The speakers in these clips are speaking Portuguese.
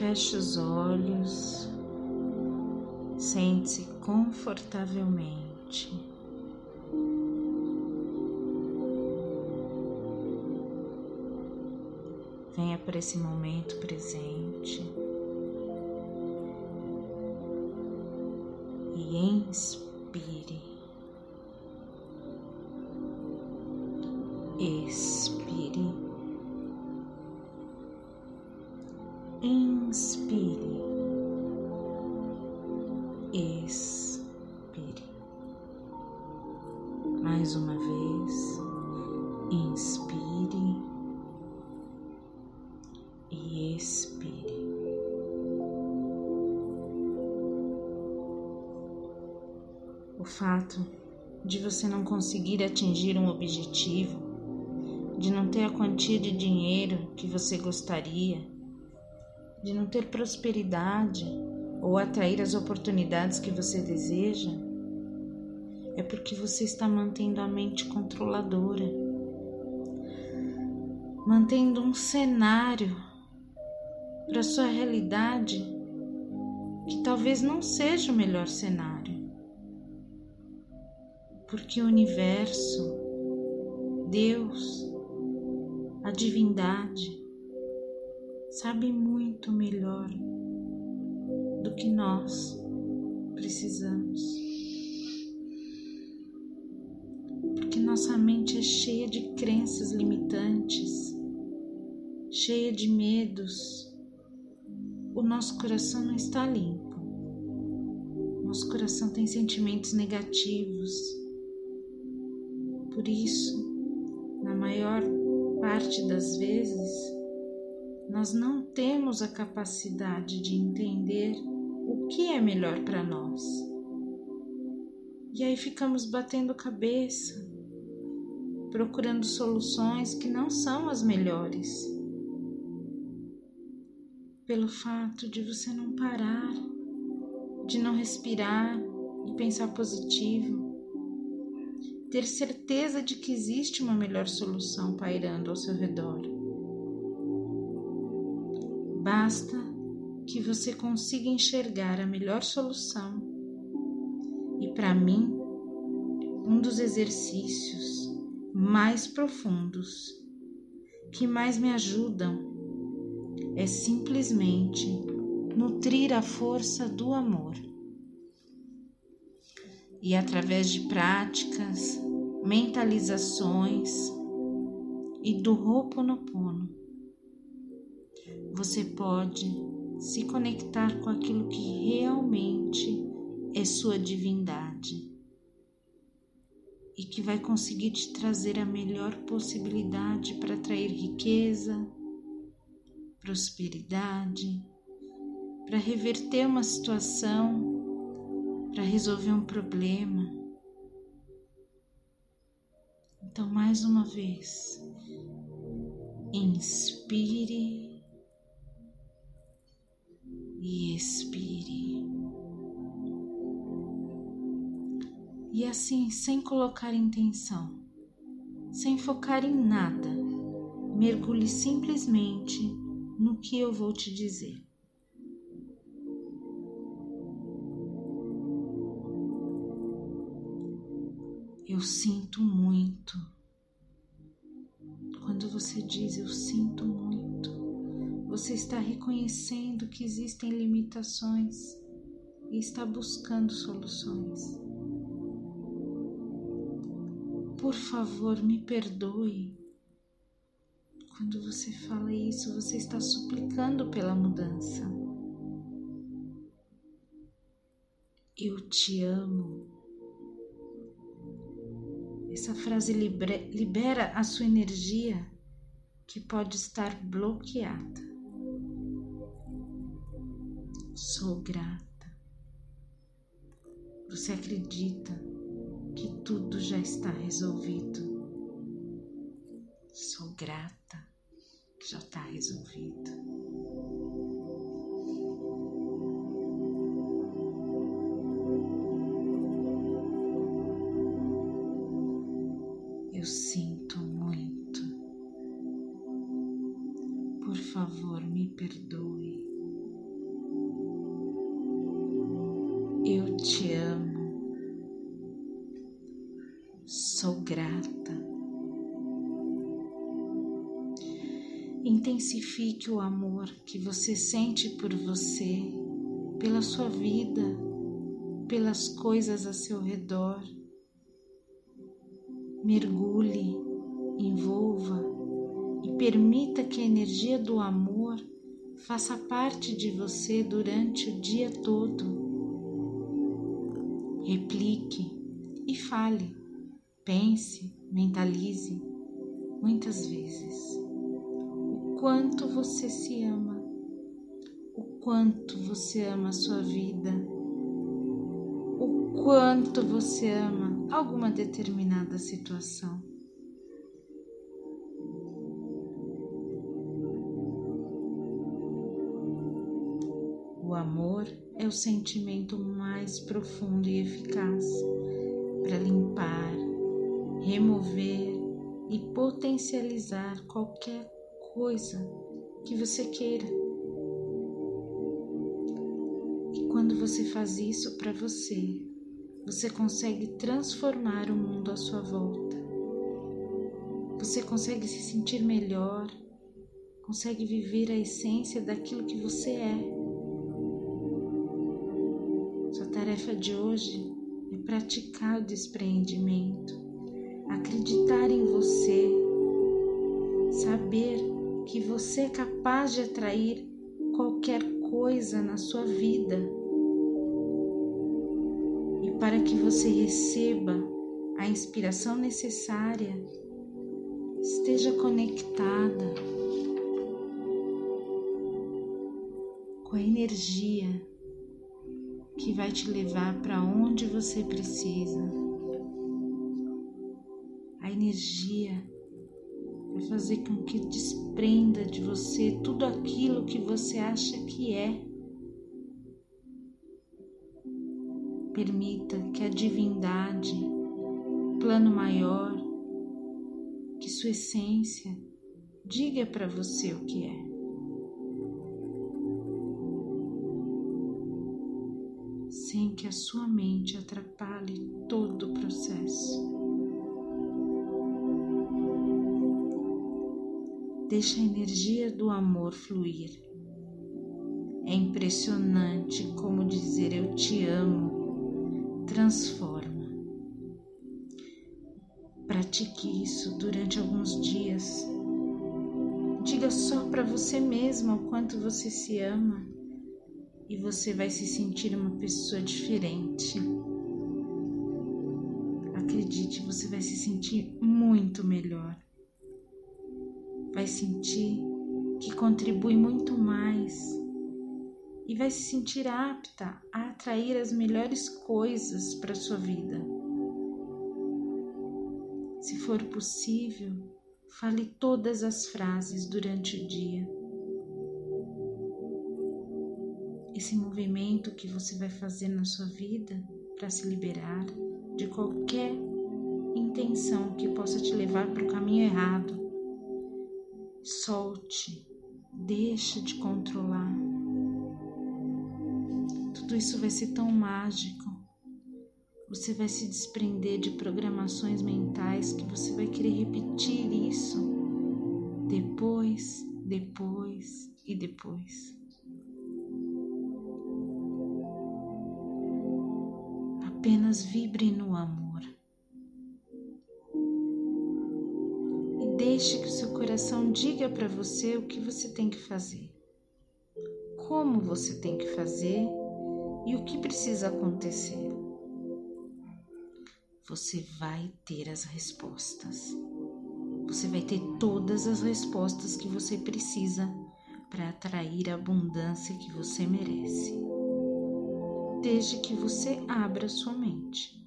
Feche os olhos, sente-se confortavelmente. Venha para esse momento presente Inspire e expire. O fato de você não conseguir atingir um objetivo de não ter a quantia de dinheiro que você gostaria, de não ter prosperidade ou atrair as oportunidades que você deseja, é porque você está mantendo a mente controladora, mantendo um cenário para sua realidade que talvez não seja o melhor cenário. Porque o universo, Deus, a divindade sabe muito melhor do que nós precisamos. Porque nossa mente é cheia de crenças limitantes, cheia de medos. O nosso coração não está limpo. Nosso coração tem sentimentos negativos. Por isso, na maior parte das vezes, nós não temos a capacidade de entender o que é melhor para nós. E aí ficamos batendo cabeça, procurando soluções que não são as melhores. Pelo fato de você não parar, de não respirar e pensar positivo ter certeza de que existe uma melhor solução pairando ao seu redor. Basta que você consiga enxergar a melhor solução. E para mim, um dos exercícios mais profundos que mais me ajudam é simplesmente nutrir a força do amor. E através de práticas, mentalizações e do Ho'oponopono, você pode se conectar com aquilo que realmente é sua divindade e que vai conseguir te trazer a melhor possibilidade para atrair riqueza, prosperidade, para reverter uma situação para resolver um problema. Então, mais uma vez, inspire e expire. E assim, sem colocar intenção, sem focar em nada, mergulhe simplesmente no que eu vou te dizer. Eu sinto muito. Quando você diz eu sinto muito, você está reconhecendo que existem limitações e está buscando soluções. Por favor, me perdoe. Quando você fala isso, você está suplicando pela mudança. Eu te amo. Essa frase libera a sua energia que pode estar bloqueada. Sou grata. Você acredita que tudo já está resolvido? Sou grata já está resolvido. Eu sinto muito. Por favor, me perdoe. Eu te amo. Sou grato. Intensifique o amor que você sente por você, pela sua vida, pelas coisas a seu redor. Mergulhe, envolva e permita que a energia do amor faça parte de você durante o dia todo. Replique e fale, pense, mentalize muitas vezes quanto você se ama, o quanto você ama a sua vida, o quanto você ama alguma determinada situação. O amor é o sentimento mais profundo e eficaz para limpar, remover e potencializar qualquer coisa que você queira. E quando você faz isso para você, você consegue transformar o mundo à sua volta. Você consegue se sentir melhor, consegue viver a essência daquilo que você é. Sua tarefa de hoje é praticar o despreendimento, acreditar em você, saber que você é capaz de atrair qualquer coisa na sua vida. E para que você receba a inspiração necessária, esteja conectada com a energia que vai te levar para onde você precisa. A energia fazer com que desprenda de você tudo aquilo que você acha que é. Permita que a divindade, plano maior, que sua essência, diga para você o que é. Sem que a sua mente atrapalhe todo o processo. Deixa a energia do amor fluir. É impressionante como dizer eu te amo transforma. Pratique isso durante alguns dias. Diga só para você mesma o quanto você se ama e você vai se sentir uma pessoa diferente. Acredite, você vai se sentir muito melhor vai sentir que contribui muito mais e vai se sentir apta a atrair as melhores coisas para sua vida. Se for possível, fale todas as frases durante o dia. Esse movimento que você vai fazer na sua vida para se liberar de qualquer intenção que possa te levar para o caminho errado Solte, deixa de controlar. Tudo isso vai ser tão mágico. Você vai se desprender de programações mentais que você vai querer repetir isso depois, depois e depois. Apenas vibre no amor. Diga para você o que você tem que fazer, como você tem que fazer e o que precisa acontecer. Você vai ter as respostas. Você vai ter todas as respostas que você precisa para atrair a abundância que você merece, desde que você abra sua mente.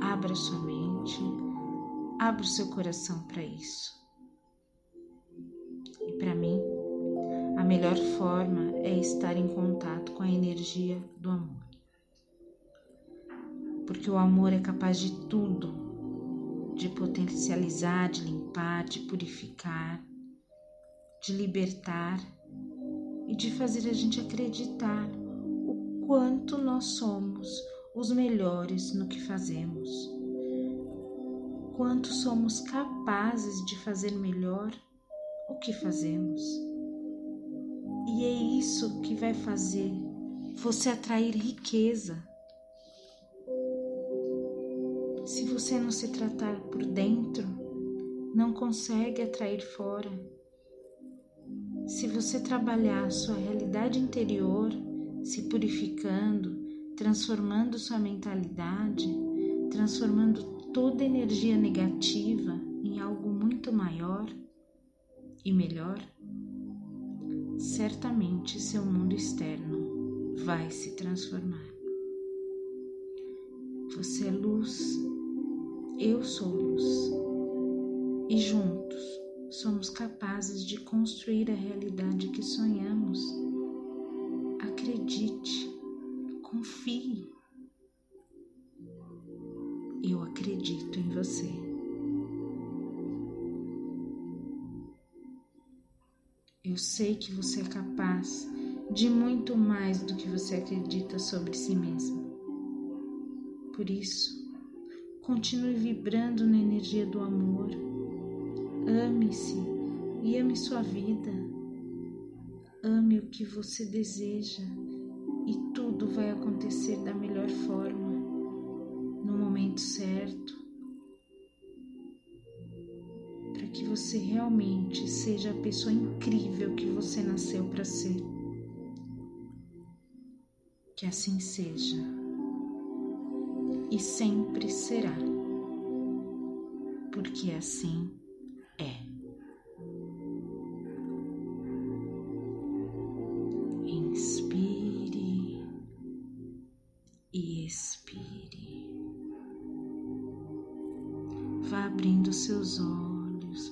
Abra sua mente, abra o seu coração para isso. E para mim, a melhor forma é estar em contato com a energia do amor. Porque o amor é capaz de tudo, de potencializar, de limpar, de purificar, de libertar e de fazer a gente acreditar o quanto nós somos os melhores no que fazemos. Quanto somos capazes de fazer melhor o que fazemos. E é isso que vai fazer você atrair riqueza. Se você não se tratar por dentro, não consegue atrair fora. Se você trabalhar sua realidade interior, se purificando, transformando sua mentalidade, transformando toda energia negativa em algo muito maior e melhor, certamente seu mundo externo vai se transformar. Você é luz, eu sou luz, e juntos somos capazes de construir a realidade que sonhamos. Acredite, confie. Você. Eu sei que você é capaz de muito mais do que você acredita sobre si mesmo. Por isso, continue vibrando na energia do amor Ame-se e ame sua vida. Ame o que você deseja e tudo vai acontecer da melhor forma, no momento certo, que você realmente seja a pessoa incrível que você nasceu para ser. Que assim seja e sempre será, porque assim é. Inspire e expire. Vá abrindo seus olhos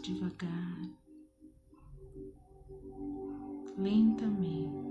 devagar, lentamente.